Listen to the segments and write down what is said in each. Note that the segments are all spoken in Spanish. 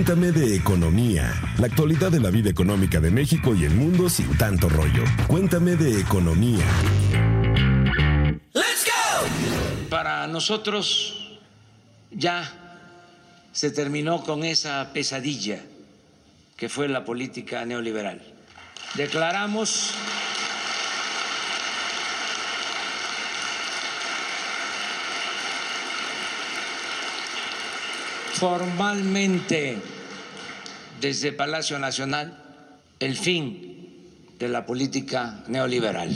Cuéntame de economía, la actualidad de la vida económica de México y el mundo sin tanto rollo. Cuéntame de economía. ¡Let's go! Para nosotros ya se terminó con esa pesadilla que fue la política neoliberal. Declaramos formalmente desde Palacio Nacional el fin de la política neoliberal.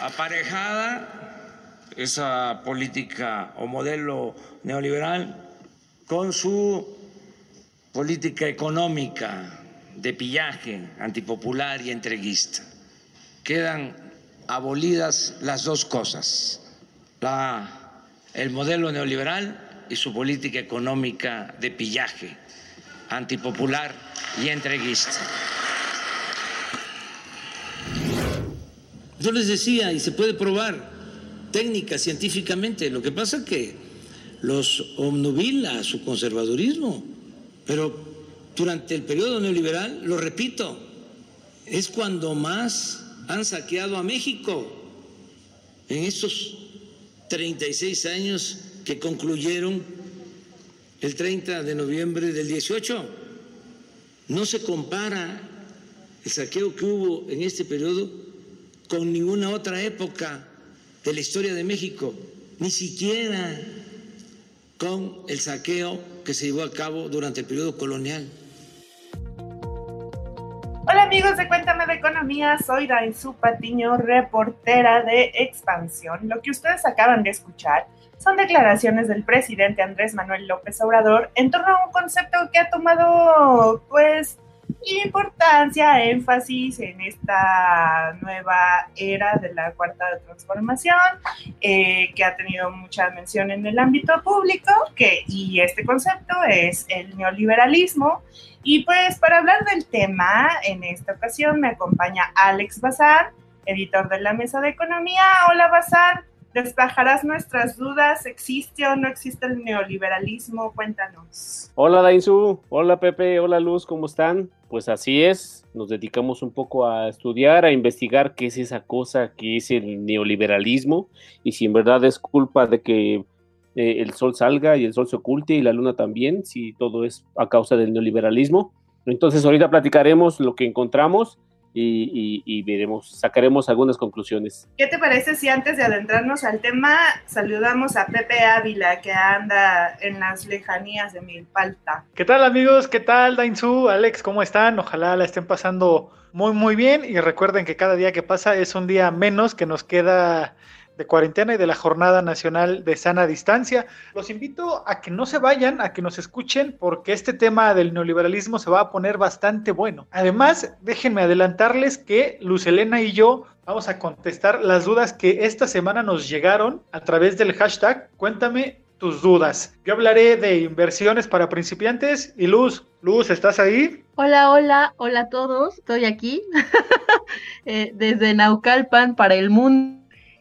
Aparejada esa política o modelo neoliberal con su política económica de pillaje antipopular y entreguista. Quedan abolidas las dos cosas, la, el modelo neoliberal y su política económica de pillaje antipopular y entreguista. Yo les decía, y se puede probar técnica, científicamente, lo que pasa es que los obnubila su conservadurismo, pero durante el periodo neoliberal, lo repito, es cuando más han saqueado a México en estos 36 años que concluyeron el 30 de noviembre del 18. No se compara el saqueo que hubo en este periodo con ninguna otra época de la historia de México, ni siquiera con el saqueo que se llevó a cabo durante el periodo colonial. Hola amigos de Cuéntame de Economía, soy Dainzu Patiño, reportera de Expansión. Lo que ustedes acaban de escuchar son declaraciones del presidente Andrés Manuel López Obrador en torno a un concepto que ha tomado pues importancia, énfasis en esta nueva era de la cuarta transformación, eh, que ha tenido mucha mención en el ámbito público, que, y este concepto es el neoliberalismo. Y pues para hablar del tema, en esta ocasión me acompaña Alex Bazar, editor de la Mesa de Economía. Hola Bazar, despejarás nuestras dudas. ¿Existe o no existe el neoliberalismo? Cuéntanos. Hola Dainzu, hola Pepe, hola Luz, ¿cómo están? Pues así es, nos dedicamos un poco a estudiar, a investigar qué es esa cosa que es el neoliberalismo y si en verdad es culpa de que eh, el sol salga y el sol se oculte y la luna también, si todo es a causa del neoliberalismo. Entonces ahorita platicaremos lo que encontramos y, veremos, sacaremos algunas conclusiones. ¿Qué te parece si antes de adentrarnos al tema saludamos a Pepe Ávila que anda en las lejanías de Milpalta? ¿Qué tal amigos? ¿Qué tal Dainzu? Alex, ¿cómo están? Ojalá la estén pasando muy muy bien y recuerden que cada día que pasa es un día menos que nos queda de cuarentena y de la Jornada Nacional de Sana Distancia. Los invito a que no se vayan, a que nos escuchen, porque este tema del neoliberalismo se va a poner bastante bueno. Además, déjenme adelantarles que Luz Elena y yo vamos a contestar las dudas que esta semana nos llegaron a través del hashtag Cuéntame tus dudas. Yo hablaré de inversiones para principiantes y Luz, Luz, ¿estás ahí? Hola, hola, hola a todos, estoy aquí eh, desde Naucalpan para el mundo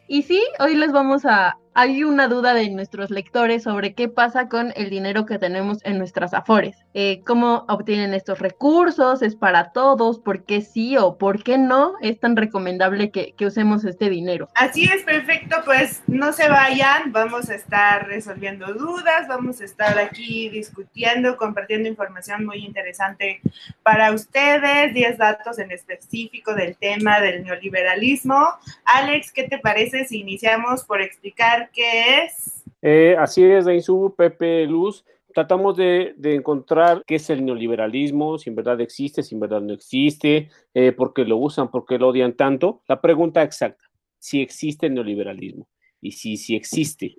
y sí, hoy les vamos a, hay una duda de nuestros lectores sobre qué pasa con el dinero que tenemos en nuestras afores. Eh, ¿Cómo obtienen estos recursos? ¿Es para todos? ¿Por qué sí o por qué no es tan recomendable que, usemos este dinero? Así es, perfecto. Pues no se vayan, vamos a estar resolviendo dudas, vamos a estar aquí discutiendo, compartiendo información muy interesante para ustedes, 10 datos en específico del tema del neoliberalismo. Alex, ¿qué te parece si iniciamos por explicar es. Eh, así es, Dainzu, Pepe Luz. Tratamos de, encontrar qué es el neoliberalismo, si en verdad existe, si en verdad no existe, eh, por qué lo usan, por qué lo odian tanto. La pregunta exacta, si existe el neoliberalismo y si, si existe,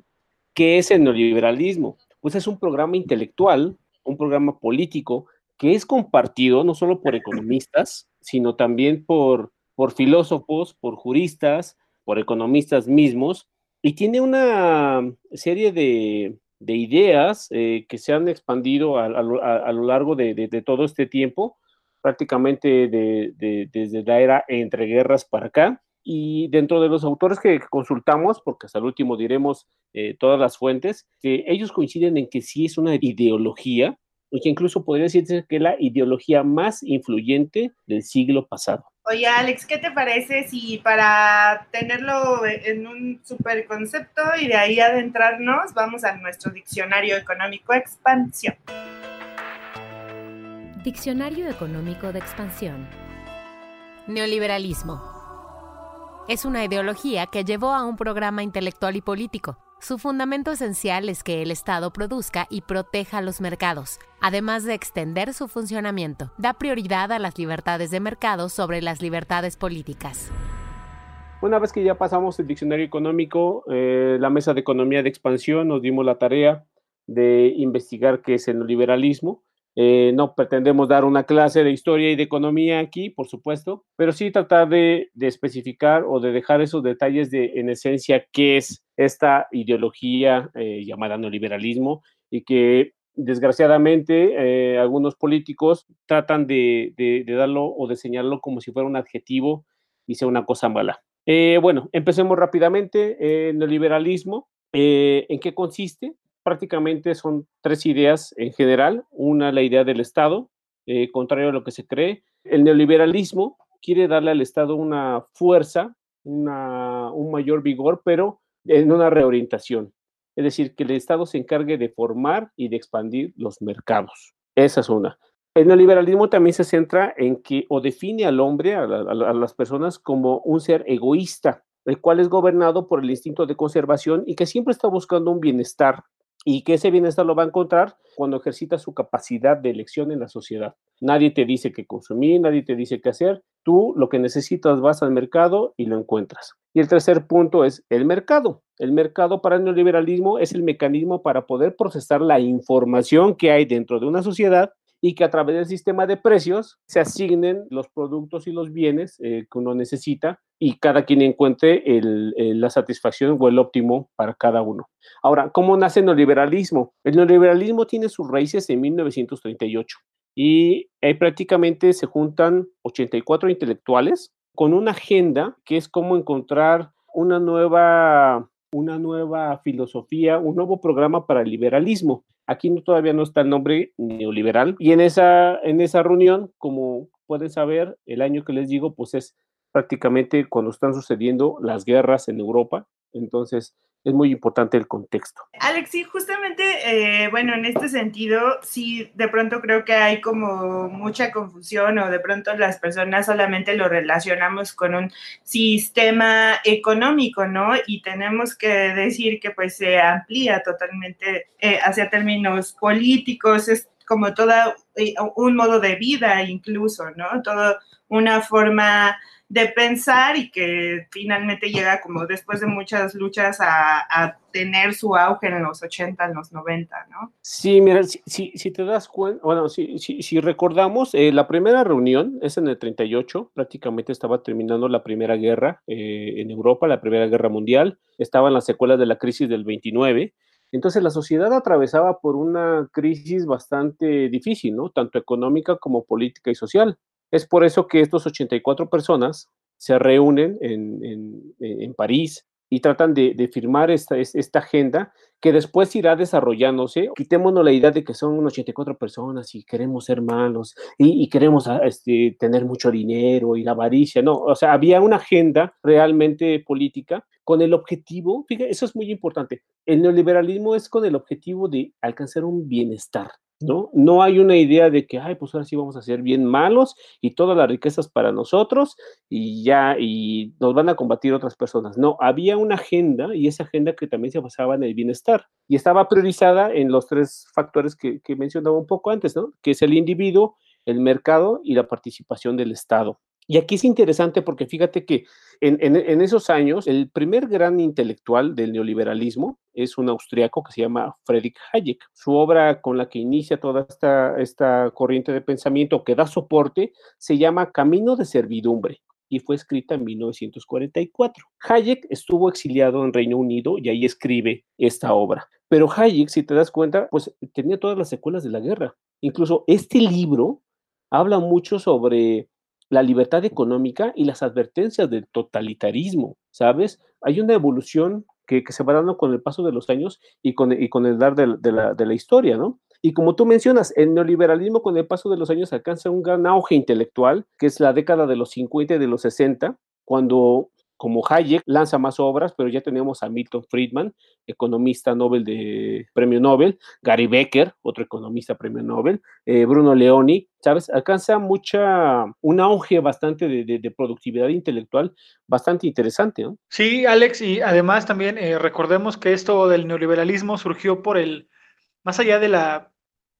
¿qué es el neoliberalismo? Pues es un programa intelectual, un programa político que es compartido no solo por economistas, sino también por, por filósofos, por juristas, por economistas mismos, y tiene una serie de, ideas eh, que se han expandido a, lo largo de, todo este tiempo, prácticamente desde la era entre guerras para acá, y dentro de los autores que consultamos, porque hasta el último diremos eh, todas las fuentes, ellos coinciden en que sí es una ideología, y que incluso podría decirse que es la ideología más influyente del siglo pasado. Oye, Alex, ¿qué te parece si para tenerlo en un super concepto y de ahí adentrarnos, vamos a nuestro diccionario económico expansión? Diccionario económico de expansión. Neoliberalismo. Es una ideología que llevó a un programa intelectual y político. Su fundamento esencial es que el Estado produzca y proteja los mercados, además de extender su funcionamiento. Da prioridad a las libertades de mercado sobre las libertades políticas. Una vez que ya pasamos el diccionario económico, eh, la mesa de economía de expansión nos dimos la tarea de investigar qué es el neoliberalismo eh, no pretendemos dar una clase de historia y de economía aquí, por supuesto, pero sí tratar de, especificar o de dejar esos detalles de, en esencia, qué es esta ideología eh, llamada neoliberalismo y que desgraciadamente eh, algunos políticos tratan de, de, darlo o de señalarlo como si fuera un adjetivo y sea una cosa mala. bueno, empecemos rápidamente. neoliberalismo, ¿en qué consiste? Prácticamente son tres ideas en general. Una, la idea del Estado, eh, contrario a lo que se cree. El neoliberalismo quiere darle al Estado una fuerza, una, un mayor vigor, pero en una reorientación. Es decir, que el Estado se encargue de formar y de expandir los mercados. Esa es una. El neoliberalismo también se centra en que o define al hombre, a, a las personas, como un ser egoísta, el cual es gobernado por el instinto de conservación y que siempre está buscando un bienestar y que ese bienestar lo va a encontrar cuando ejercita su capacidad de elección en la sociedad. Nadie te dice qué consumir, nadie te dice qué hacer. Tú lo que necesitas vas al mercado y lo encuentras. Y el tercer punto es el mercado. El mercado para el neoliberalismo es el mecanismo para poder procesar la información que hay dentro de una sociedad y que a través del sistema de precios se asignen los productos y los bienes eh, que uno necesita y cada quien encuentre la satisfacción o el óptimo para cada uno. Ahora, ¿cómo nace el neoliberalismo? El neoliberalismo tiene sus raíces en 1938 y ahí prácticamente se juntan 84 intelectuales con una agenda que es cómo encontrar una nueva una nueva filosofía, un nuevo programa para el liberalismo. Aquí todavía no está el nombre neoliberal. Y en esa, en esa reunión, como pueden saber, el año que les digo, pues es prácticamente cuando están sucediendo las guerras en Europa. Entonces, es muy importante el contexto. Alex, sí, justamente, eh, bueno, en este sentido, sí, de pronto creo que hay como mucha confusión o de pronto las personas solamente lo relacionamos con un sistema económico, ¿no? Y tenemos que decir que pues se amplía totalmente eh, hacia términos políticos, es como todo eh, un modo de vida incluso, ¿no? Todo una forma de pensar y que finalmente llega como después de muchas luchas a, tener su auge en los 80, en los 90, ¿no? Sí, mira, si, si, te das cuenta, bueno, si, si recordamos, eh, la primera reunión es en el 38, prácticamente estaba terminando la Primera Guerra eh, en Europa, la Primera Guerra Mundial, estaban las secuelas de la crisis del 29, entonces la sociedad atravesaba por una crisis bastante difícil, ¿no? Tanto económica como política y social. Es por eso que estos 84 personas se reúnen en, París y tratan de, firmar esta, esta, agenda que después irá desarrollándose. Quitémonos la idea de que son 84 personas y queremos ser malos y, queremos ah, este, tener mucho dinero y la avaricia. No, o sea, había una agenda realmente política con el objetivo, fíjate, eso es muy importante, el neoliberalismo es con el objetivo de alcanzar un bienestar. ¿No? No hay una idea de que, ay, pues ahora sí vamos a ser bien malos y todas las riquezas para nosotros y ya, y nos van a combatir otras personas. No, había una agenda y esa agenda que también se basaba en el bienestar y estaba priorizada en los tres factores que, que mencionaba un poco antes, ¿no? Que es el individuo, el mercado y la participación del Estado. Y aquí es interesante porque fíjate que en, esos años el primer gran intelectual del neoliberalismo es un austriaco que se llama Friedrich Hayek. Su obra con la que inicia toda esta, esta corriente de pensamiento que da soporte se llama Camino de Servidumbre y fue escrita en 1944. Hayek estuvo exiliado en Reino Unido y ahí escribe esta obra. Pero Hayek, si te das cuenta, pues tenía todas las secuelas de la guerra. Incluso este libro habla mucho sobre la libertad económica y las advertencias del totalitarismo, ¿sabes? Hay una evolución que, se va dando con el paso de los años y con, con el dar de, la, de la historia, ¿no? Y como tú mencionas, el neoliberalismo con el paso de los años alcanza un gran auge intelectual, que es la década de los 50 y de los 60, cuando como Hayek lanza más obras, pero ya tenemos a Milton Friedman, economista Nobel de Premio Nobel, Gary Becker, otro economista Premio Nobel, eh, Bruno Leoni, ¿sabes? Alcanza mucha, un auge bastante de, productividad intelectual bastante interesante. Sí, Alex, y además también eh, recordemos que esto del neoliberalismo surgió por el, más allá de la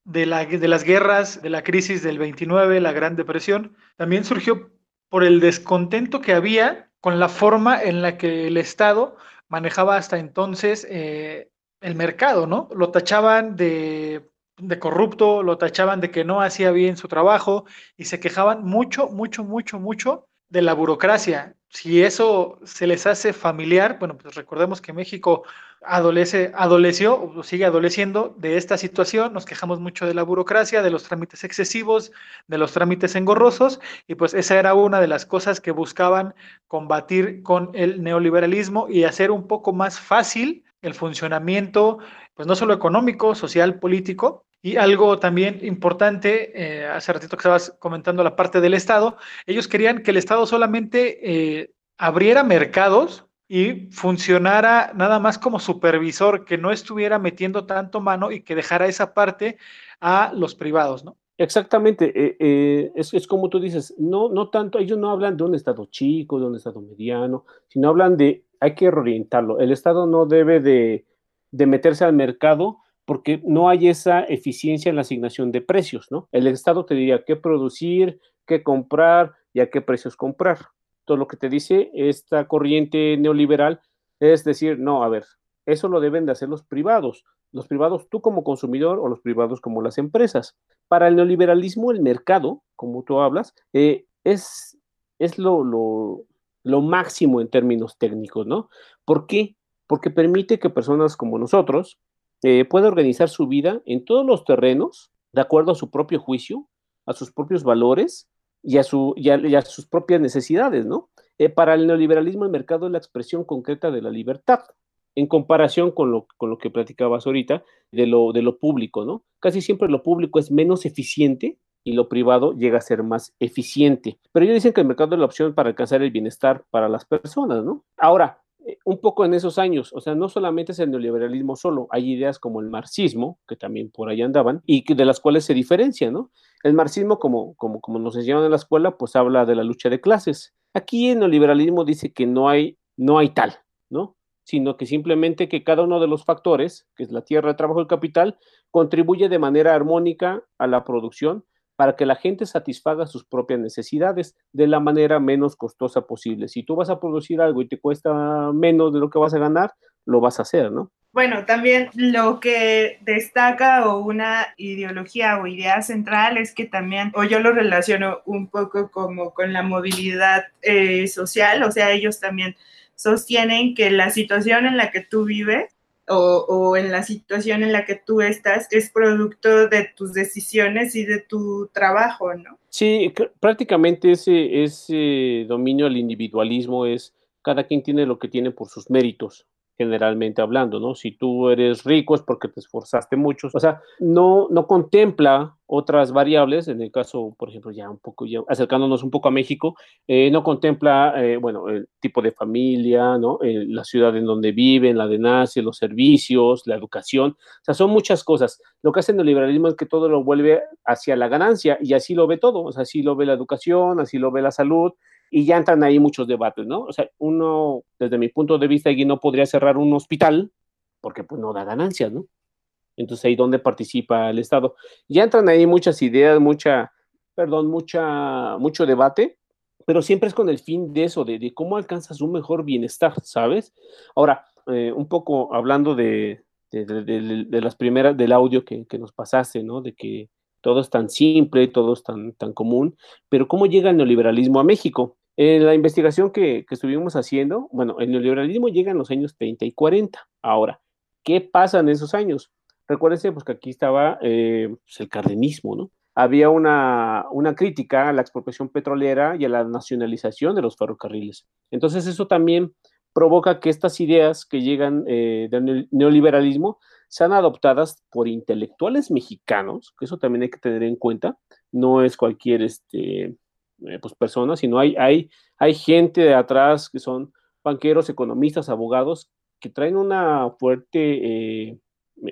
de, la, de las guerras, de la crisis del 29, la Gran Depresión, también surgió por el descontento que había con la forma en la que el Estado manejaba hasta entonces eh, el mercado, ¿no? Lo tachaban de, de, corrupto, lo tachaban de que no hacía bien su trabajo y se quejaban mucho, mucho, mucho, mucho de la burocracia. Si eso se les hace familiar, bueno, pues recordemos que México adolece, adoleció o sigue adoleciendo de esta situación, nos quejamos mucho de la burocracia, de los trámites excesivos, de los trámites engorrosos, y pues esa era una de las cosas que buscaban combatir con el neoliberalismo y hacer un poco más fácil el funcionamiento, pues no solo económico, social, político, y algo también importante, eh, hace ratito que estabas comentando la parte del Estado, ellos querían que el Estado solamente eh, abriera mercados y funcionara nada más como supervisor, que no estuviera metiendo tanto mano y que dejara esa parte a los privados, ¿no? Exactamente, eh, es, es, como tú dices, no, no tanto, ellos no hablan de un Estado chico, de un Estado mediano, sino hablan de, hay que reorientarlo, el Estado no debe de, de meterse al mercado porque no hay esa eficiencia en la asignación de precios, ¿no? El Estado te diría qué producir, qué comprar y a qué precios comprar. Todo lo que te dice esta corriente neoliberal es decir, no, a ver, eso lo deben de hacer los privados, los privados tú como consumidor o los privados como las empresas. Para el neoliberalismo, el mercado, como tú hablas, eh, es, es lo, lo, lo máximo en términos técnicos, ¿no? ¿Por qué? Porque permite que personas como nosotros, eh, puede organizar su vida en todos los terrenos, de acuerdo a su propio juicio, a sus propios valores y a, su, a, sus propias necesidades, ¿no? Eh, para el neoliberalismo el mercado es la expresión concreta de la libertad, en comparación con lo, que platicabas ahorita de lo, de lo público, ¿no? Casi siempre lo público es menos eficiente y lo privado llega a ser más eficiente. Pero ellos dicen que el mercado es la opción para alcanzar el bienestar para las personas, ¿no? Ahora, un poco en esos años, o sea, no solamente es el neoliberalismo solo, hay ideas como el marxismo, que también por ahí andaban, y que de las cuales se diferencia, ¿no? El marxismo, como, como, como nos enseñaron en la escuela, pues habla de la lucha de clases. Aquí el neoliberalismo dice que no hay, no hay tal, ¿no? Sino que simplemente que cada uno de los factores, que es la tierra, el trabajo, el capital, contribuye de manera armónica a la producción para que la gente satisfaga sus propias necesidades de la manera menos costosa posible. Si tú vas a producir algo y te cuesta menos de lo que vas a ganar, lo vas a hacer, ¿no? Bueno, también lo que destaca o una ideología o idea central es que también, o yo lo relaciono un poco como con la movilidad eh, social, o sea, ellos también sostienen que la situación en la que tú vives o, en la situación en la que tú estás es producto de tus decisiones y de tu trabajo, ¿no? Sí, prácticamente ese, ese dominio al individualismo es cada quien tiene lo que tiene por sus méritos generalmente hablando, ¿no? Si tú eres rico es porque te esforzaste mucho, o sea, no, no contempla otras variables, en el caso, por ejemplo, ya un poco, ya acercándonos un poco a México, eh, no contempla, eh, bueno, el tipo de familia, ¿no? Eh, la ciudad en donde viven, la de nace, los servicios, la educación, o sea, son muchas cosas. Lo que hace el liberalismo es que todo lo vuelve hacia la ganancia y así lo ve todo, o sea, así lo ve la educación, así lo ve la salud, y ya entran ahí muchos debates, ¿no? O sea, uno, desde mi punto de vista, aquí no podría cerrar un hospital porque pues no da ganancias, ¿no? Entonces ahí donde participa el Estado. Ya entran ahí muchas ideas, mucha, perdón, mucha, mucho debate, pero siempre es con el fin de eso, de, cómo alcanzas un mejor bienestar, ¿sabes? Ahora, eh, un poco hablando de, de, las primeras, del audio que, que nos pasaste, ¿no? De que todo es tan simple, todo es tan, tan común, pero ¿cómo llega el neoliberalismo a México? En la investigación que, estuvimos haciendo, bueno, el neoliberalismo llega en los años 30 y 40. Ahora, ¿qué pasa en esos años? Recuérdense pues, que aquí estaba eh, pues, el cardenismo, ¿no? había una, una, crítica a la expropiación petrolera y a la nacionalización de los ferrocarriles. Entonces eso también provoca que estas ideas que llegan eh, del neoliberalismo sean adoptadas por intelectuales mexicanos, que eso también hay que tener en cuenta, no es cualquier este, eh, pues, persona, sino hay, hay, hay gente de atrás que son banqueros, economistas, abogados, que traen una fuerte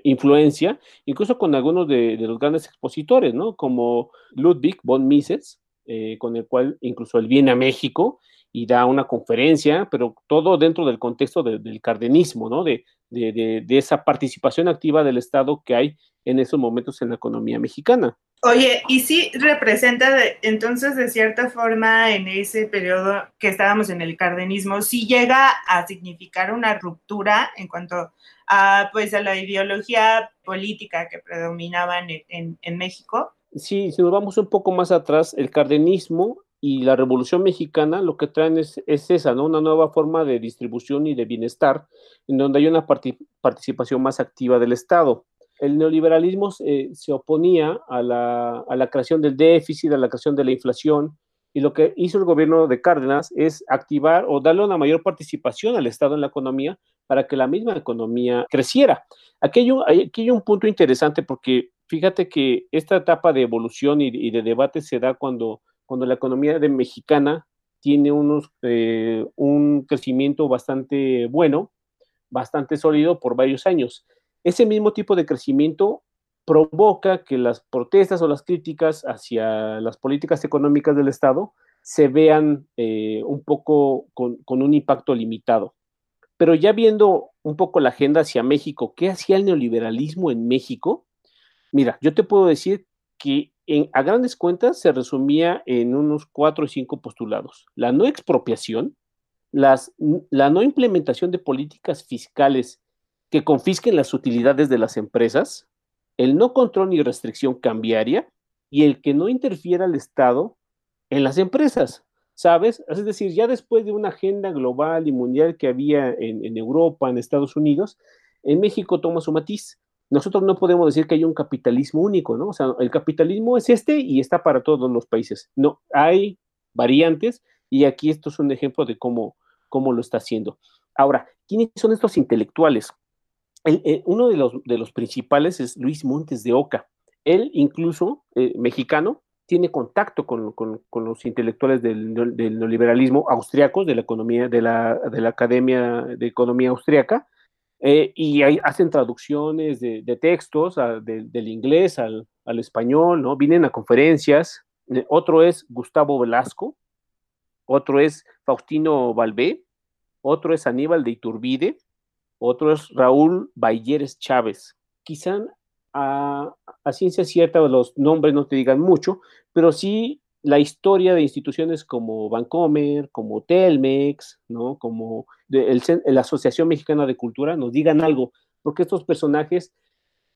influencia, incluso con algunos de, los grandes expositores, ¿no? Como Ludwig von Mises, eh, con el cual incluso él viene a México y da una conferencia, pero todo dentro del contexto del cardenismo, ¿no? De, de, esa participación activa del Estado que hay en esos momentos en la economía mexicana. Oye, y sí representa entonces de cierta forma en ese periodo que estábamos en el cardenismo, sí llega a significar una ruptura en cuanto a, pues, a la ideología política que predominaba en, en México. Sí, si nos vamos un poco más atrás, el cardenismo y la Revolución Mexicana lo que traen es, esa, ¿no? Una nueva forma de distribución y de bienestar, en donde hay una participación más activa del Estado. El neoliberalismo se oponía a la, a la, creación del déficit, a la creación de la inflación, y lo que hizo el gobierno de Cárdenas es activar o darle una mayor participación al Estado en la economía para que la misma economía creciera. Aquí hay un, punto interesante porque fíjate que esta etapa de evolución y, de debate se da cuando cuando la economía mexicana tiene unos, eh, un crecimiento bastante bueno, bastante sólido por varios años. Ese mismo tipo de crecimiento provoca que las protestas o las críticas hacia las políticas económicas del Estado se vean eh, un poco con, con, un impacto limitado. Pero ya viendo un poco la agenda hacia México, ¿qué hacía el neoliberalismo en México? Mira, yo te puedo decir que a grandes cuentas se resumía en unos cuatro o cinco postulados. La no expropiación, las, la no implementación de políticas fiscales que confisquen las utilidades de las empresas, el no control ni restricción cambiaria y el que no interfiera el Estado en las empresas, ¿sabes? Es decir, ya después de una agenda global y mundial que había en, Europa, en Estados Unidos, en México toma su matiz nosotros no podemos decir que hay un capitalismo único, ¿no? O sea, el capitalismo es este y está para todos los países. No, hay variantes y aquí esto es un ejemplo de cómo, cómo lo está haciendo. Ahora, ¿quiénes son estos intelectuales? Uno de los, principales es Luis Montes de Oca. Él, incluso, eh, mexicano, tiene contacto con, los intelectuales del, neoliberalismo austriacos, de la economía, de la, de la Academia de Economía Austriaca, eh, y hacen traducciones de, textos del inglés al, español, ¿no? Vienen a conferencias. Eh, otro es Gustavo Velasco, otro es Faustino Valvé, otro es Aníbal de Iturbide, otro es Raúl Bayeres Chávez. Quizá a, ciencia cierta los nombres no te digan mucho, pero sí la historia de instituciones como Bancomer, como Telmex, ¿no? como la Asociación Mexicana de Cultura nos digan algo, porque estos personajes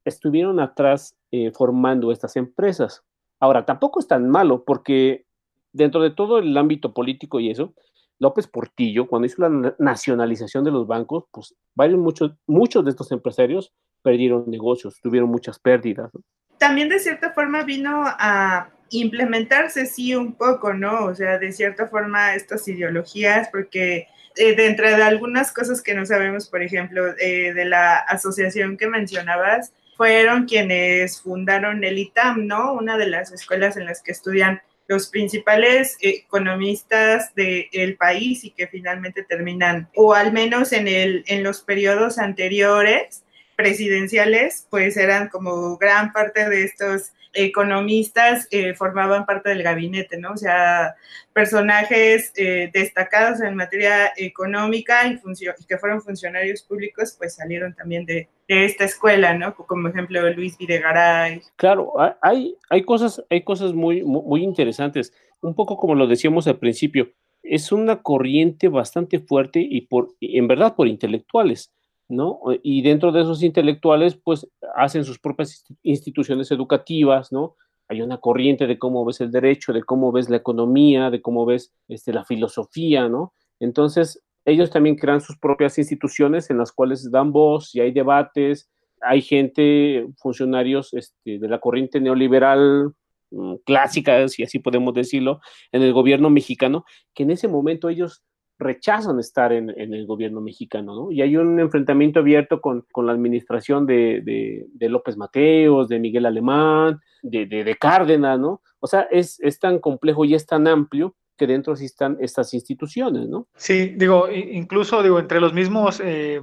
estuvieron atrás eh, formando estas empresas. Ahora, tampoco es tan malo, porque dentro de todo el ámbito político y eso, López Portillo, cuando hizo la nacionalización de los bancos, pues varios, muchos, muchos de estos empresarios perdieron negocios, tuvieron muchas pérdidas. También de cierta forma vino a implementarse sí un poco, ¿no? O sea, de cierta forma estas ideologías, porque eh, dentro de algunas cosas que no sabemos, por ejemplo, eh, de la asociación que mencionabas, fueron quienes fundaron el ITAM, ¿no? Una de las escuelas en las que estudian los principales economistas del país y que finalmente terminan, o al menos en, el, en los periodos anteriores presidenciales, pues eran como gran parte de estos economistas eh, formaban parte del gabinete, ¿no? O sea, personajes eh, destacados en materia económica y, que fueron funcionarios públicos, pues salieron también de, esta escuela, ¿no? Como ejemplo Luis Videgaray. Claro, hay, hay cosas, hay cosas muy, muy interesantes, un poco como lo decíamos al principio, es una corriente bastante fuerte y por, en verdad por intelectuales ¿no? Y dentro de esos intelectuales, pues hacen sus propias instituciones educativas, ¿no? Hay una corriente de cómo ves el derecho, de cómo ves la economía, de cómo ves este, la filosofía, ¿no? Entonces, ellos también crean sus propias instituciones en las cuales dan voz y hay debates, hay gente, funcionarios este, de la corriente neoliberal mm, clásica, si así podemos decirlo, en el gobierno mexicano, que en ese momento ellos rechazan estar en, el gobierno mexicano, ¿no? Y hay un enfrentamiento abierto con, la administración de, López Mateos, de Miguel Alemán, de, Cárdenas, ¿no? O sea, es, tan complejo y es tan amplio que dentro sí están estas instituciones, ¿no? Sí, digo, incluso digo, entre los mismos eh,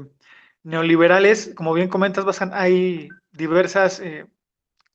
neoliberales, como bien comentas, Basan, hay diversas eh,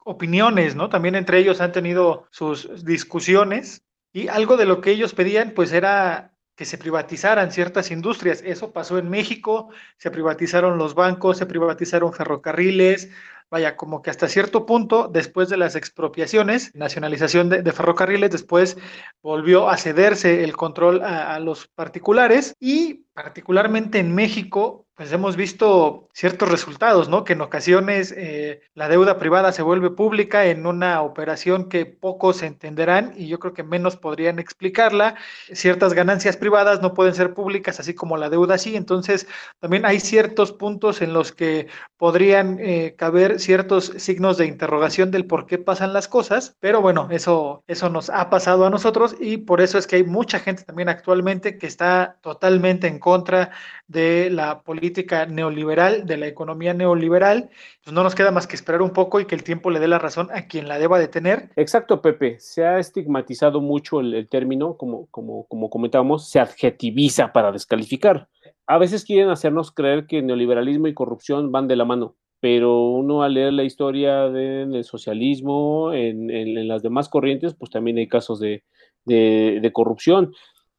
opiniones, ¿no? También entre ellos han tenido sus discusiones y algo de lo que ellos pedían, pues era que se privatizaran ciertas industrias. Eso pasó en México, se privatizaron los bancos, se privatizaron ferrocarriles, vaya, como que hasta cierto punto, después de las expropiaciones, nacionalización de, ferrocarriles, después volvió a cederse el control a, los particulares y particularmente en México pues hemos visto ciertos resultados, ¿no? Que en ocasiones eh, la deuda privada se vuelve pública en una operación que pocos entenderán y yo creo que menos podrían explicarla. Ciertas ganancias privadas no pueden ser públicas, así como la deuda sí. Entonces, también hay ciertos puntos en los que podrían eh, caber ciertos signos de interrogación del por qué pasan las cosas, pero bueno, eso, eso nos ha pasado a nosotros y por eso es que hay mucha gente también actualmente que está totalmente en contra de la política neoliberal, de la economía neoliberal, pues no nos queda más que esperar un poco y que el tiempo le dé la razón a quien la deba de tener. Exacto, Pepe. Se ha estigmatizado mucho el, término, como, como, comentábamos, se adjetiviza para descalificar. A veces quieren hacernos creer que neoliberalismo y corrupción van de la mano pero uno al leer la historia del socialismo, en, las demás corrientes, pues también hay casos de, de, corrupción.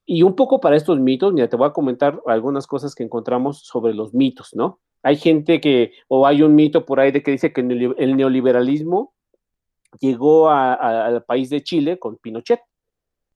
Y un poco para estos mitos, mira, te voy a comentar algunas cosas que encontramos sobre los mitos, ¿no? Hay gente que, o hay un mito por ahí de que dice que el neoliberalismo llegó al país de Chile con Pinochet.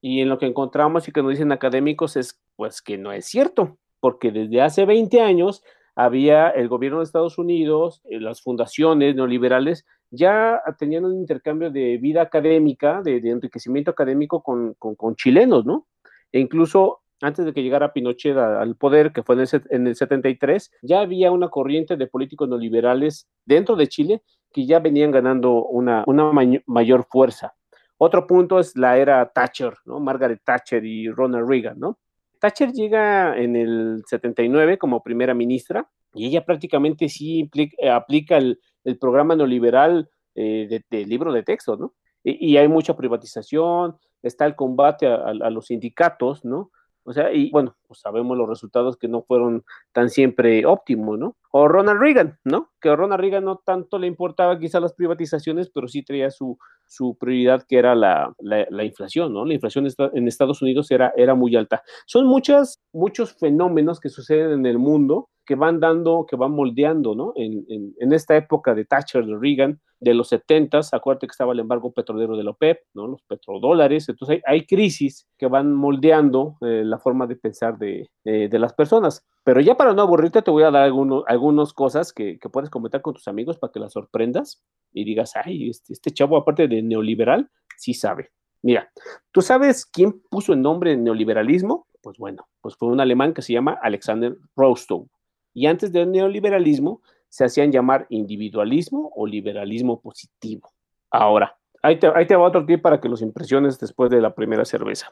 Y en lo que encontramos y que nos dicen académicos es, pues, que no es cierto, porque desde hace 20 años había el gobierno de Estados Unidos, eh, las fundaciones neoliberales, ya tenían un intercambio de vida académica, de, enriquecimiento académico con, con chilenos, ¿no? E incluso antes de que llegara Pinochet al poder, que fue en el, en el 73, ya había una corriente de políticos neoliberales dentro de Chile que ya venían ganando una, una mayor fuerza. Otro punto es la era Thatcher, ¿no? Margaret Thatcher y Ronald Reagan, ¿no? Thatcher llega en el 79 como primera ministra y ella prácticamente sí aplica el, programa neoliberal eh, de, libro de texto, ¿no? Y, hay mucha privatización, está el combate a, los sindicatos, ¿no? O sea, y bueno, pues sabemos los resultados que no fueron tan siempre óptimos, ¿no? O Ronald Reagan, ¿no? Que a Ronald Reagan no tanto le importaba quizá las privatizaciones, pero sí traía su, su prioridad que era la, la, inflación, ¿no? La inflación en Estados Unidos era, era muy alta. Son muchas, muchos fenómenos que suceden en el mundo que van dando, que van moldeando, ¿no? En, en, esta época de Thatcher, de Reagan, de los 70, acuérdate que estaba el embargo petrolero de la OPEP, ¿no? Los petrodólares, entonces hay, crisis que van moldeando eh, la forma de pensar de, de, las personas. Pero ya para no aburrirte, te voy a dar algunos, algunas cosas que, que, puedes comentar con tus amigos para que las sorprendas y digas, ay, este, este chavo, aparte de neoliberal, sí sabe. Mira, ¿tú sabes quién puso el nombre de neoliberalismo? Pues bueno, pues fue un alemán que se llama Alexander Rostow y antes del neoliberalismo se hacían llamar individualismo o liberalismo positivo. Ahora, ahí te, ahí te va otro tip para que los impresiones después de la primera cerveza.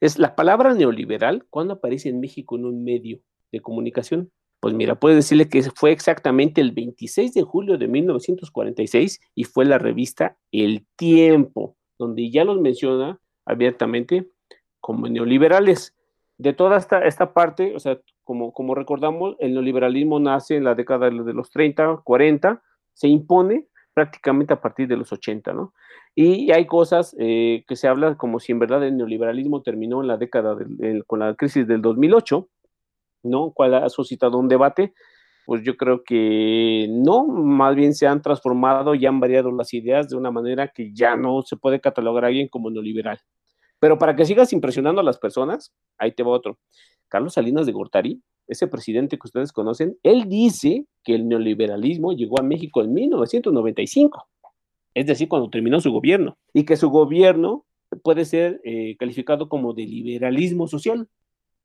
Es la palabra neoliberal, ¿cuándo aparece en México en un medio de comunicación? Pues mira, puedes decirle que fue exactamente el 26 de julio de 1946 y fue la revista El Tiempo, donde ya los menciona abiertamente como neoliberales. De toda esta, esta parte, o sea, como, recordamos, el neoliberalismo nace en la década de los 30, 40, se impone prácticamente a partir de los 80, ¿no? Y hay cosas eh, que se hablan como si en verdad el neoliberalismo terminó en la década con la crisis del 2008, ¿no? ¿Cuál ha suscitado un debate? Pues yo creo que no, más bien se han transformado y han variado las ideas de una manera que ya no se puede catalogar a alguien como neoliberal. Pero para que sigas impresionando a las personas, ahí te va otro. Carlos Salinas de Gortari, ese presidente que ustedes conocen, él dice que el neoliberalismo llegó a México en 1995, es decir, cuando terminó su gobierno, y que su gobierno puede ser eh, calificado como de liberalismo social.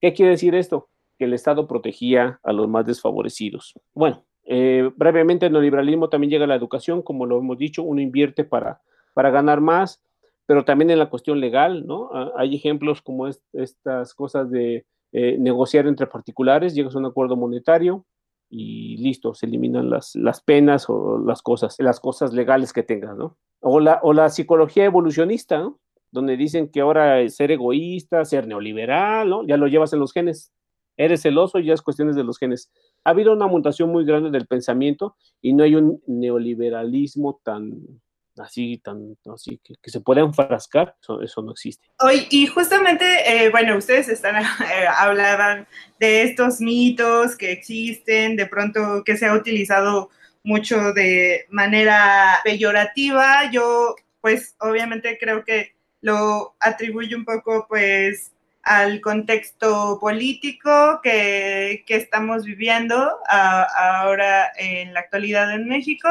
¿Qué quiere decir esto? Que el Estado protegía a los más desfavorecidos. Bueno, eh, brevemente, el neoliberalismo también llega a la educación, como lo hemos dicho, uno invierte para, para ganar más, pero también en la cuestión legal, ¿no? Ah, hay ejemplos como estas cosas de eh, negociar entre particulares, llegas a un acuerdo monetario y listo, se eliminan las, las penas o las cosas, las cosas legales que tengas, ¿no? O la, o la psicología evolucionista, ¿no? Donde dicen que ahora ser egoísta, ser neoliberal, ¿no? Ya lo llevas en los genes. Eres celoso y ya es cuestiones de los genes. Ha habido una mutación muy grande del pensamiento y no hay un neoliberalismo tan, así, tan, así que, se pueda enfrascar, eso, no existe. Hoy, y justamente, eh, bueno, ustedes están, eh, hablaban de estos mitos que existen, de pronto que se ha utilizado mucho de manera peyorativa. Yo, pues, obviamente creo que lo atribuyo un poco, pues, al contexto político que, que estamos viviendo ahora en la actualidad en México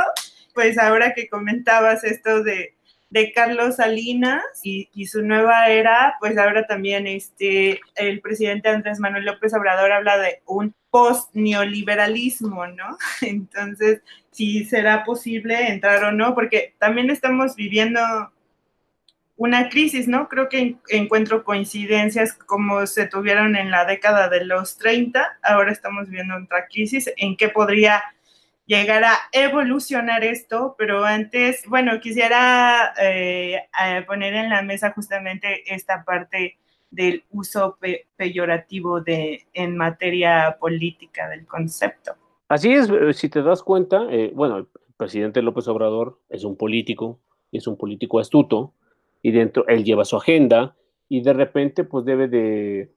pues ahora que comentabas esto de, Carlos Salinas y, su nueva era, pues ahora también este, el presidente Andrés Manuel López Obrador habla de un post-neoliberalismo, ¿no? Entonces, si será posible entrar o no, porque también estamos viviendo una crisis, ¿no? Creo que encuentro coincidencias como se tuvieron en la década de los 30, ahora estamos viendo otra crisis, ¿en qué podría llegar a evolucionar esto, pero antes, bueno, quisiera eh, poner en la mesa justamente esta parte del uso peyorativo de, en materia política del concepto. Así es, eh, si te das cuenta, eh, bueno, el presidente López Obrador es un político, es un político astuto, y dentro él lleva su agenda, y de repente pues debe de,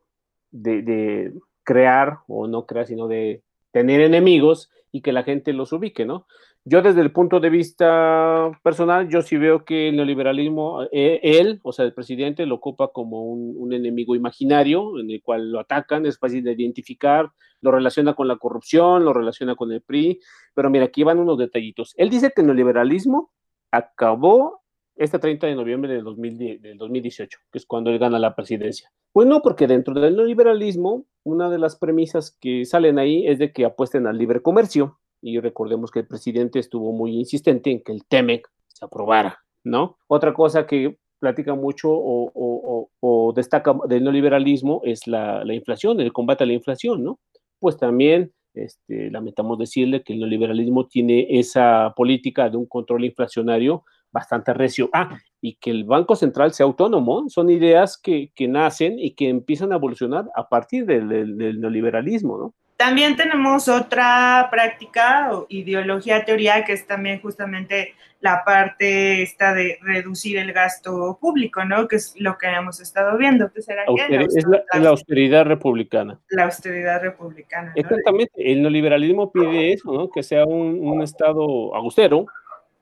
de crear, o no crear, sino de tener enemigos y que la gente los ubique, ¿no? Yo desde el punto de vista personal, yo sí veo que el neoliberalismo, eh, él, o sea, el presidente, lo ocupa como un, enemigo imaginario en el cual lo atacan, es fácil de identificar, lo relaciona con la corrupción, lo relaciona con el PRI, pero mira, aquí van unos detallitos. Él dice que el neoliberalismo acabó este 30 de noviembre del, 2018, que es cuando él gana la presidencia. Pues no, porque dentro del neoliberalismo, una de las premisas que salen ahí es de que apuesten al libre comercio, y recordemos que el presidente estuvo muy insistente en que el TEMEC se aprobara, ¿no? Otra cosa que platica mucho o, destaca del neoliberalismo es la, inflación, el combate a la inflación, ¿no? Pues también este, lamentamos decirle que el neoliberalismo tiene esa política de un control inflacionario bastante recio. Ah, y que el Banco Central sea autónomo, son ideas que, nacen y que empiezan a evolucionar a partir del, neoliberalismo, ¿no? También tenemos otra práctica o ideología, teoría, que es también justamente la parte esta de reducir el gasto público, ¿no? Que es lo que hemos estado viendo. es la, austeridad republicana. La austeridad republicana. Exactamente. El neoliberalismo pide eso, ¿no? Que sea un, un Estado austero,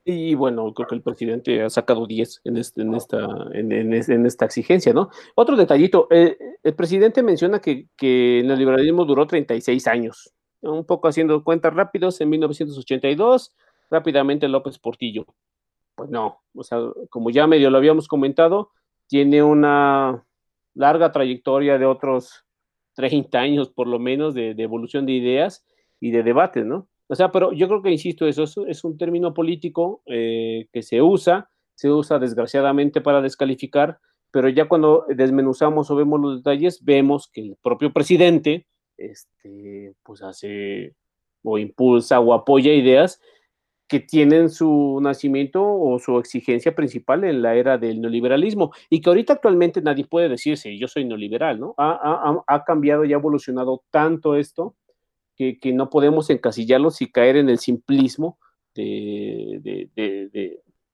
y bueno, creo que el presidente ha sacado 10 en, este, en, esta, en, esta exigencia, ¿no? Otro detallito, eh, el presidente menciona que, que el neoliberalismo duró 36 años, un poco haciendo cuentas rápidos, en 1982, rápidamente López Portillo. Pues no, o sea, como ya medio lo habíamos comentado, tiene una larga trayectoria de otros 30 años por lo menos de, de evolución de ideas y de debates, ¿no? O sea, pero yo creo que, insisto, eso es, un término político eh, que se usa, se usa desgraciadamente para descalificar, pero ya cuando desmenuzamos o vemos los detalles, vemos que el propio presidente, este, pues hace o impulsa o apoya ideas que tienen su nacimiento o su exigencia principal en la era del neoliberalismo y que ahorita actualmente nadie puede decirse yo soy neoliberal, ¿no? Ha, ha, ha cambiado y ha evolucionado tanto esto que, no podemos encasillarlos y caer en el simplismo de,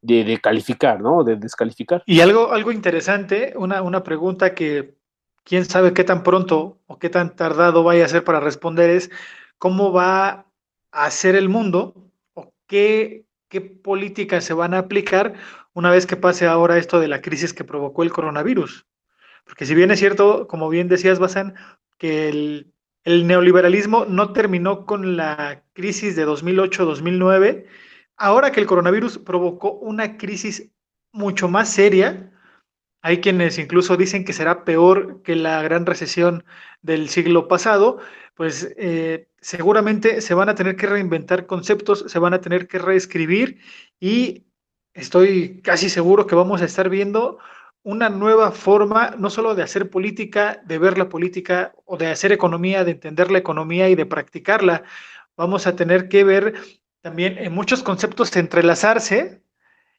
de, calificar, ¿no? De descalificar. Y algo, algo interesante, una, una pregunta que quién sabe qué tan pronto o qué tan tardado vaya a ser para responder es cómo va a ser el mundo o qué, qué políticas se van a aplicar una vez que pase ahora esto de la crisis que provocó el coronavirus. Porque si bien es cierto, como bien decías, Basan, que el el neoliberalismo no terminó con la crisis de 2008-2009. Ahora que el coronavirus provocó una crisis mucho más seria, hay quienes incluso dicen que será peor que la gran recesión del siglo pasado, pues eh, seguramente se van a tener que reinventar conceptos, se van a tener que reescribir y estoy casi seguro que vamos a estar viendo una nueva forma, no solo de hacer política, de ver la política o de hacer economía, de entender la economía y de practicarla. Vamos a tener que ver también en muchos conceptos entrelazarse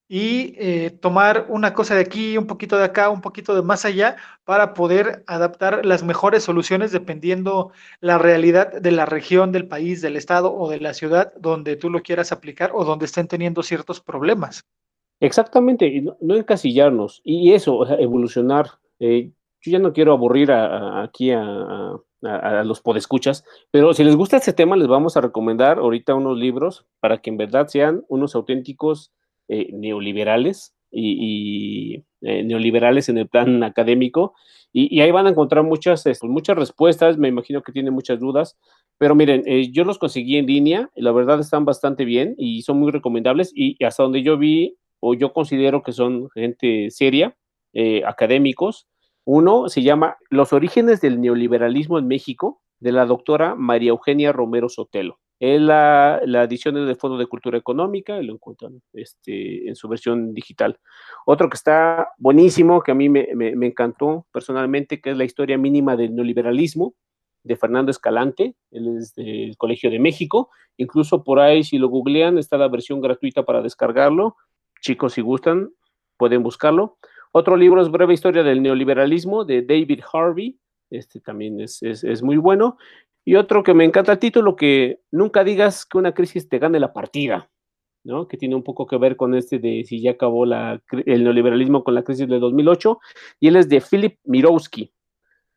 y eh, tomar una cosa de aquí, un poquito de acá, un poquito de más allá, para poder adaptar las mejores soluciones dependiendo la realidad de la región, del país, del estado o de la ciudad donde tú lo quieras aplicar o donde estén teniendo ciertos problemas. Exactamente, no, encasillarnos y eso, evolucionar. Eh, yo ya no quiero aburrir aquí a, a, los podescuchas, pero si les gusta este tema, les vamos a recomendar ahorita unos libros para que en verdad sean unos auténticos eh, neoliberales y, eh, neoliberales en el plan académico. Y, ahí van a encontrar muchas, este, muchas respuestas, me imagino que tienen muchas dudas, pero miren, eh, yo los conseguí en línea, la verdad están bastante bien y son muy recomendables y, hasta donde yo vi o yo considero que son gente seria, académicos. Uno se llama Los orígenes del neoliberalismo en México, de la doctora María Eugenia Romero Sotelo. Es la, la edición del Fondo de Cultura Económica lo encuentran este, en su versión digital. Otro que está buenísimo, que a mí me, me, encantó personalmente, que es la historia mínima del neoliberalismo de Fernando Escalante, él es del Colegio de México. Incluso por ahí, si lo googlean, está la versión gratuita para descargarlo. Chicos, si gustan, pueden buscarlo. Otro libro es Breve Historia del Neoliberalismo de David Harvey. Este también es, es, muy bueno. Y otro que me encanta el título, que nunca digas que una crisis te gane la partida, ¿no? Que tiene un poco que ver con este de si ya acabó la, el neoliberalismo con la crisis de 2008, y él es de Philip Mirowski.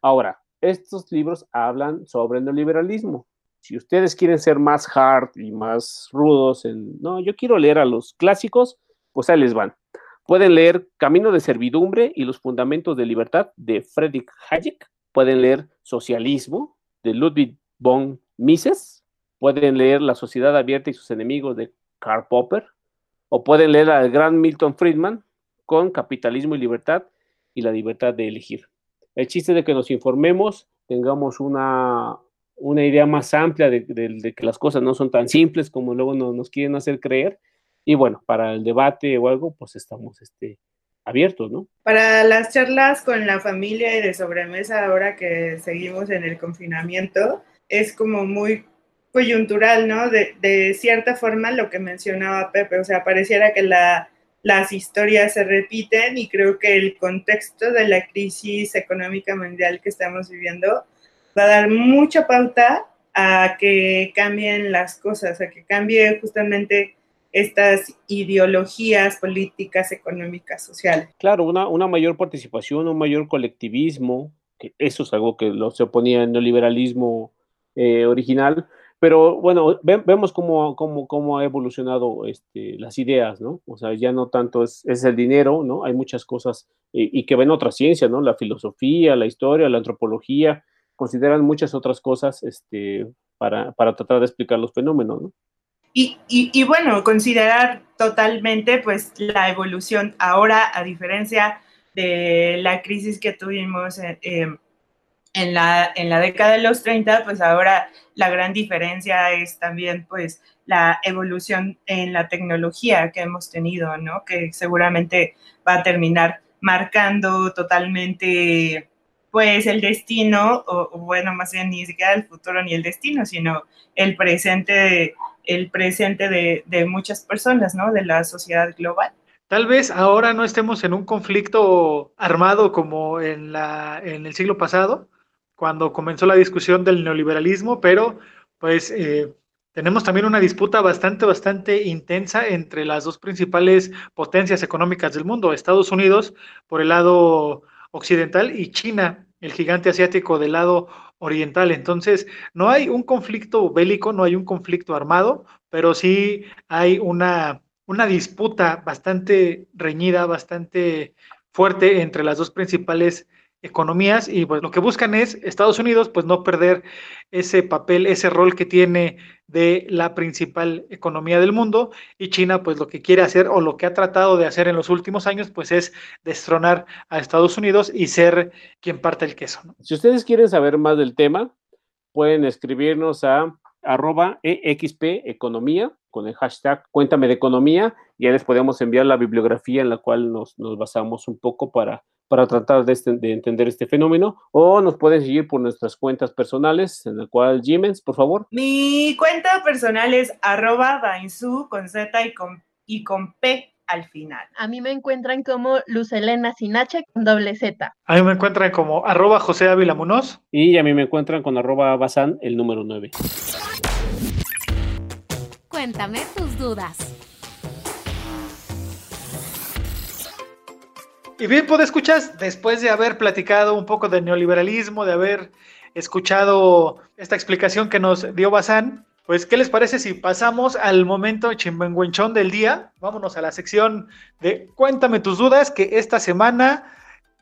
Ahora, estos libros hablan sobre el neoliberalismo. Si ustedes quieren ser más hard y más rudos, en, no, yo quiero leer a los clásicos, pues ahí les van. Pueden leer Camino de Servidumbre y los Fundamentos de Libertad de Friedrich Hayek. Pueden leer Socialismo de Ludwig von Mises, pueden leer La sociedad abierta y sus enemigos de Karl Popper, o pueden leer al gran Milton Friedman con Capitalismo y Libertad y la libertad de elegir. El chiste de que nos informemos, tengamos una, una idea más amplia de, que las cosas no son tan simples como luego nos, quieren hacer creer. Y bueno, para el debate o algo, pues estamos este, abiertos, ¿no? Para las charlas con la familia y de sobremesa ahora que seguimos en el confinamiento, es como muy coyuntural, ¿no? De, cierta forma lo que mencionaba Pepe, o sea, pareciera que la, las historias se repiten y creo que el contexto de la crisis económica mundial que estamos viviendo va a dar mucha pauta a que cambien las cosas, a que cambie justamente estas ideologías políticas, económicas, sociales. Claro, una, una mayor participación, un mayor colectivismo, que eso es algo que lo, se oponía en el liberalismo eh, original, pero bueno, vemos cómo, cómo, cómo, ha evolucionado este, las ideas, ¿no? O sea, ya no tanto es, es el dinero, ¿no? Hay muchas cosas y que ven otras ciencias, ¿no? La filosofía, la historia, la antropología, consideran muchas otras cosas este, para, para tratar de explicar los fenómenos, ¿no? Y, bueno, considerar totalmente pues la evolución ahora, a diferencia de la crisis que tuvimos en, la, en la década de los 30, pues ahora la gran diferencia es también pues la evolución en la tecnología que hemos tenido, ¿no? Que seguramente va a terminar marcando totalmente pues el destino, o, bueno, más bien ni siquiera el futuro ni el destino, sino el presente el presente de, muchas personas, ¿no? De la sociedad global. Tal vez ahora no estemos en un conflicto armado como en, la, en el siglo pasado, cuando comenzó la discusión del neoliberalismo, pero pues eh, tenemos también una disputa bastante, bastante intensa entre las dos principales potencias económicas del mundo, Estados Unidos por el lado occidental y China, el gigante asiático del lado oriental. Entonces, no hay un conflicto bélico, no hay un conflicto armado, pero sí hay una, una disputa bastante reñida, bastante fuerte entre las dos principales economías y pues lo que buscan es Estados Unidos pues no perder ese papel, ese rol que tiene de la principal economía del mundo y China pues lo que quiere hacer o lo que ha tratado de hacer en los últimos años pues es destronar a Estados Unidos y ser quien parte el queso. Si ustedes quieren saber más del tema, pueden escribirnos a arroba EXP Economía con el hashtag Cuéntame de Economía. Ya les podemos enviar la bibliografía en la cual nos, nos basamos un poco para, para tratar de, este, de, entender este fenómeno. O nos pueden seguir por nuestras cuentas personales, en la cual, Jimens, por favor. Mi cuenta personal es arroba dainzu con Z y con, y con P al final. A mí me encuentran como Luz Elena Sinache con doble Z. A mí me encuentran como arroba José Ávila Munoz. Y a mí me encuentran con arroba Bazán, el número 9. Cuéntame tus dudas. Y bien, pues escuchas, después de haber platicado un poco de neoliberalismo, de haber escuchado esta explicación que nos dio Bazán, pues, ¿qué les parece si pasamos al momento chimbenguenchón del día? Vámonos a la sección de Cuéntame tus dudas, que esta semana,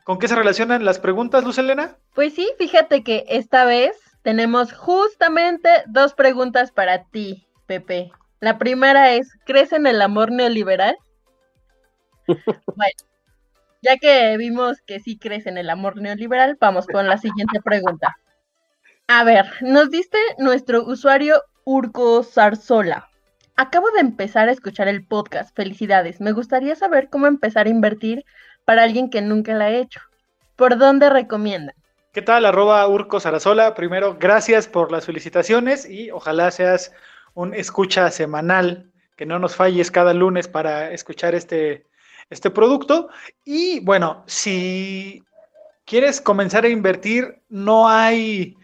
¿con qué se relacionan las preguntas, Luz Elena? Pues sí, fíjate que esta vez tenemos justamente dos preguntas para ti, Pepe. La primera es, ¿crees en el amor neoliberal? bueno, ya que vimos que sí crees en el amor neoliberal, vamos con la siguiente pregunta. A ver, nos diste nuestro usuario Urco Zarzola. Acabo de empezar a escuchar el podcast. Felicidades. Me gustaría saber cómo empezar a invertir para alguien que nunca la ha hecho. ¿Por dónde recomiendan? ¿Qué tal? Arroba Urco Sarasola. Primero, gracias por las felicitaciones y ojalá seas un escucha semanal, que no nos falles cada lunes para escuchar este, este producto. Y bueno, si quieres comenzar a invertir, no hay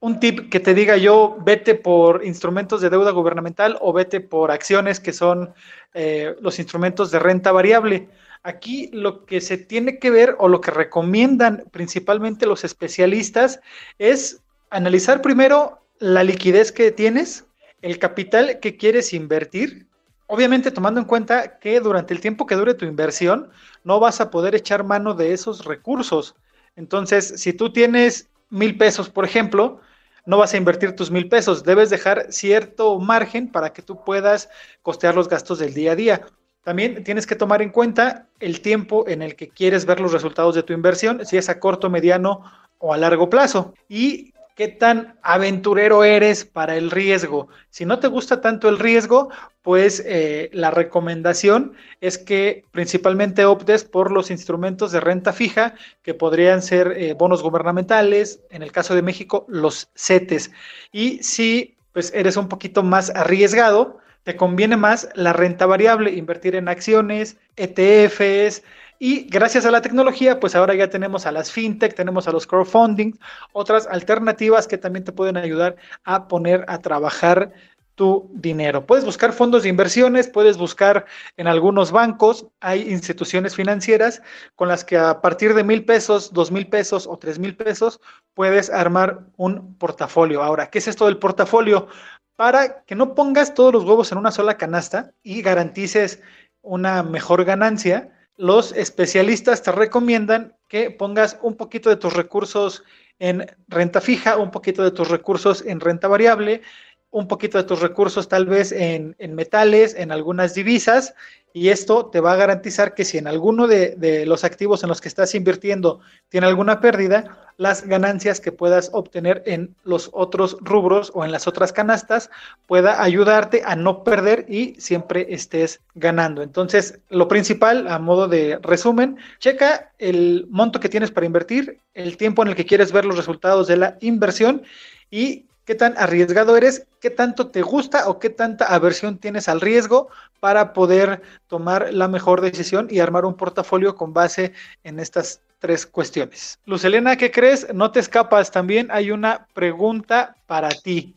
un tip que te diga yo, vete por instrumentos de deuda gubernamental o vete por acciones que son eh, los instrumentos de renta variable. Aquí lo que se tiene que ver o lo que recomiendan principalmente los especialistas es analizar primero la liquidez que tienes, el capital que quieres invertir, obviamente tomando en cuenta que durante el tiempo que dure tu inversión no vas a poder echar mano de esos recursos. Entonces, si tú tienes mil pesos, por ejemplo, no vas a invertir tus mil pesos, debes dejar cierto margen para que tú puedas costear los gastos del día a día. También tienes que tomar en cuenta el tiempo en el que quieres ver los resultados de tu inversión, si es a corto, mediano o a largo plazo. Y qué tan aventurero eres para el riesgo. Si no te gusta tanto el riesgo, pues eh, la recomendación es que principalmente optes por los instrumentos de renta fija, que podrían ser eh, bonos gubernamentales, en el caso de México, los CETES. Y si pues eres un poquito más arriesgado, te conviene más la renta variable, invertir en acciones, ETFs, y gracias a la tecnología, pues ahora ya tenemos a las fintech, tenemos a los crowdfunding, otras alternativas que también te pueden ayudar a poner a trabajar tu dinero. Puedes buscar fondos de inversiones, puedes buscar en algunos bancos, hay instituciones financieras con las que a partir de mil pesos, dos mil pesos o tres mil pesos puedes armar un portafolio. Ahora, ¿qué es esto del portafolio? Para que no pongas todos los huevos en una sola canasta y garantices una mejor ganancia, los especialistas te recomiendan que pongas un poquito de tus recursos en renta fija, un poquito de tus recursos en renta variable, un poquito de tus recursos tal vez en, metales, en algunas divisas, y esto te va a garantizar que si en alguno de, los activos en los que estás invirtiendo tiene alguna pérdida, las ganancias que puedas obtener en los otros rubros o en las otras canastas pueda ayudarte a no perder y siempre estés ganando. Entonces, lo principal, a modo de resumen, checa el monto que tienes para invertir, el tiempo en el que quieres ver los resultados de la inversión y qué tan arriesgado eres, qué tanto te gusta o qué tanta aversión tienes al riesgo para poder tomar la mejor decisión y armar un portafolio con base en estas tres cuestiones. Luz Elena, ¿qué crees? No te escapas, también hay una pregunta para ti.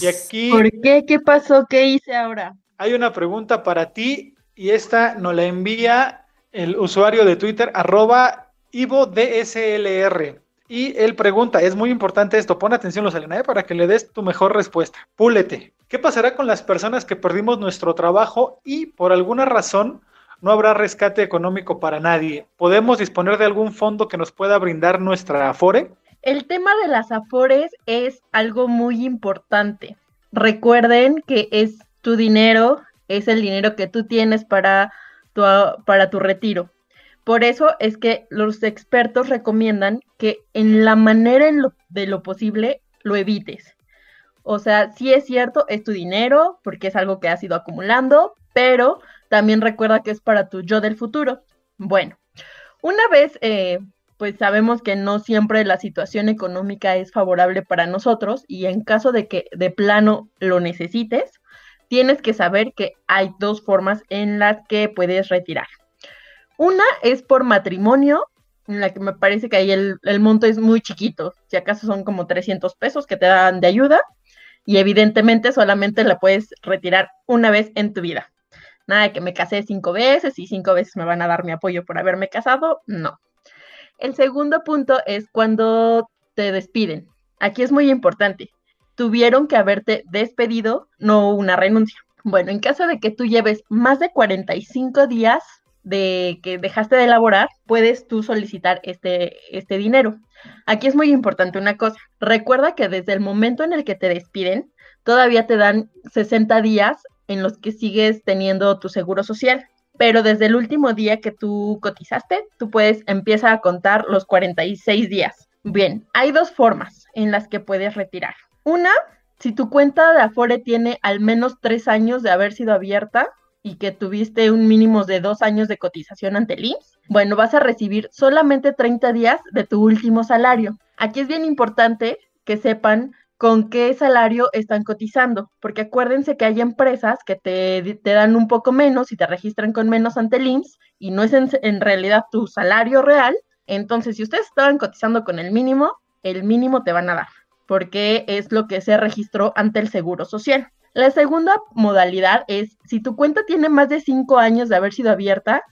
Y aquí... ¿Por qué? ¿Qué pasó? ¿Qué hice ahora? Hay una pregunta para ti y esta nos la envía el usuario de Twitter, arroba IvoDSLR. Y él pregunta, es muy importante esto, pon atención, Rosalina, ¿eh? para que le des tu mejor respuesta. Púlete. ¿Qué pasará con las personas que perdimos nuestro trabajo y por alguna razón no habrá rescate económico para nadie? ¿Podemos disponer de algún fondo que nos pueda brindar nuestra Afore? El tema de las Afores es algo muy importante. Recuerden que es tu dinero, es el dinero que tú tienes para tu, para tu retiro. Por eso es que los expertos recomiendan que en la manera de lo posible lo evites. O sea, sí es cierto, es tu dinero, porque es algo que has ido acumulando, pero también recuerda que es para tu yo del futuro. Bueno, una vez, eh, pues sabemos que no siempre la situación económica es favorable para nosotros y en caso de que de plano lo necesites, tienes que saber que hay dos formas en las que puedes retirar. Una es por matrimonio, en la que me parece que ahí el, monto es muy chiquito, si acaso son como 300 pesos que te dan de ayuda y evidentemente solamente la puedes retirar una vez en tu vida. Nada de que me casé cinco veces y cinco veces me van a dar mi apoyo por haberme casado, no. El segundo punto es cuando te despiden. Aquí es muy importante. Tuvieron que haberte despedido, no una renuncia. Bueno, en caso de que tú lleves más de 45 días de que dejaste de elaborar, puedes tú solicitar este, este dinero. Aquí es muy importante una cosa. Recuerda que desde el momento en el que te despiden, todavía te dan 60 días en los que sigues teniendo tu seguro social. Pero desde el último día que tú cotizaste, tú puedes empezar a contar los 46 días. Bien, hay dos formas en las que puedes retirar. Una, si tu cuenta de Afore tiene al menos tres años de haber sido abierta y que tuviste un mínimo de dos años de cotización ante el IMSS, bueno, vas a recibir solamente 30 días de tu último salario. Aquí es bien importante que sepan con qué salario están cotizando, porque acuérdense que hay empresas que te, te dan un poco menos y te registran con menos ante el IMSS y no es en, en realidad tu salario real. Entonces, si ustedes estaban cotizando con el mínimo, el mínimo te van a dar, porque es lo que se registró ante el Seguro Social. La segunda modalidad es, si tu cuenta tiene más de cinco años de haber sido abierta,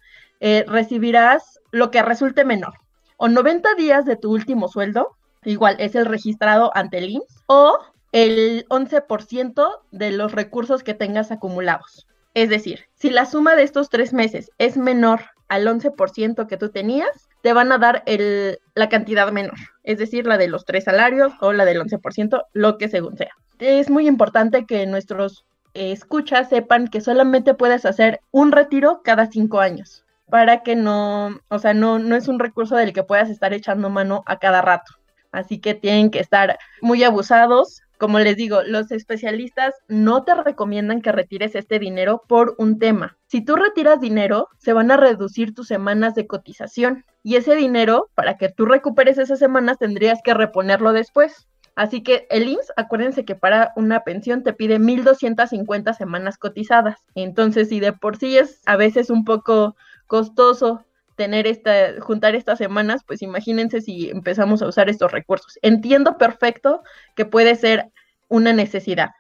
eh, recibirás lo que resulte menor, o 90 días de tu último sueldo, igual es el registrado ante el IMSS, o el 11% de los recursos que tengas acumulados. Es decir, si la suma de estos tres meses es menor al 11% que tú tenías, te van a dar el, la cantidad menor, es decir, la de los tres salarios o la del 11%, lo que según sea. Es muy importante que nuestros eh, escuchas sepan que solamente puedes hacer un retiro cada cinco años para que no, o sea, no, no es un recurso del que puedas estar echando mano a cada rato. Así que tienen que estar muy abusados. Como les digo, los especialistas no te recomiendan que retires este dinero por un tema. Si tú retiras dinero, se van a reducir tus semanas de cotización y ese dinero, para que tú recuperes esas semanas, tendrías que reponerlo después. Así que el IMSS, acuérdense que para una pensión te pide 1.250 semanas cotizadas. Entonces, si de por sí es a veces un poco costoso tener esta, juntar estas semanas, pues imagínense si empezamos a usar estos recursos. Entiendo perfecto que puede ser una necesidad,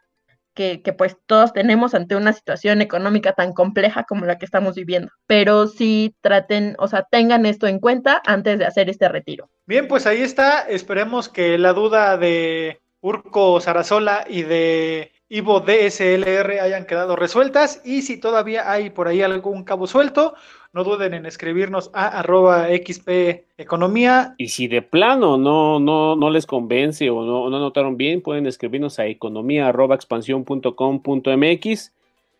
que, que, pues todos tenemos ante una situación económica tan compleja como la que estamos viviendo. Pero sí traten, o sea, tengan esto en cuenta antes de hacer este retiro. Bien, pues ahí está. Esperemos que la duda de Urco Sarasola y de Ivo DSLR hayan quedado resueltas. Y si todavía hay por ahí algún cabo suelto, no duden en escribirnos a arroba XP Economía. Y si de plano no, no, no les convence o no, no notaron bien, pueden escribirnos a economía arroba expansión.com.mx,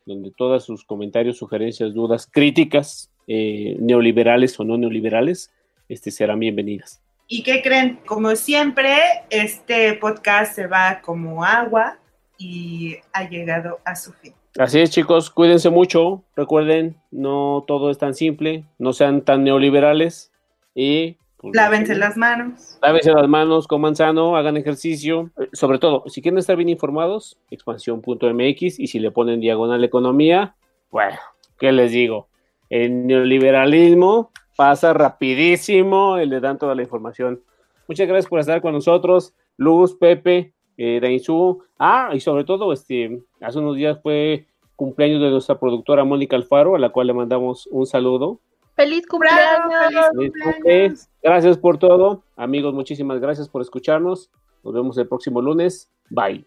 donde todas sus comentarios, sugerencias, dudas, críticas, eh, neoliberales o no neoliberales, este, serán bienvenidas. ¿Y qué creen? Como siempre, este podcast se va como agua y ha llegado a su fin. Así es, chicos, cuídense mucho. Recuerden, no todo es tan simple, no sean tan neoliberales y pues, lávense las manos. Lávense las manos, coman sano, hagan ejercicio. Eh, sobre todo, si quieren estar bien informados, expansión.mx y si le ponen diagonal economía, bueno, ¿qué les digo? El neoliberalismo pasa rapidísimo y le dan toda la información. Muchas gracias por estar con nosotros. Luz, Pepe, eh, Dainzú. Ah, y sobre todo, este, hace unos días fue cumpleaños de nuestra productora Mónica Alfaro, a la cual le mandamos un saludo. ¡Feliz cumpleaños! Gracias por todo. Amigos, muchísimas gracias por escucharnos. Nos vemos el próximo lunes. Bye.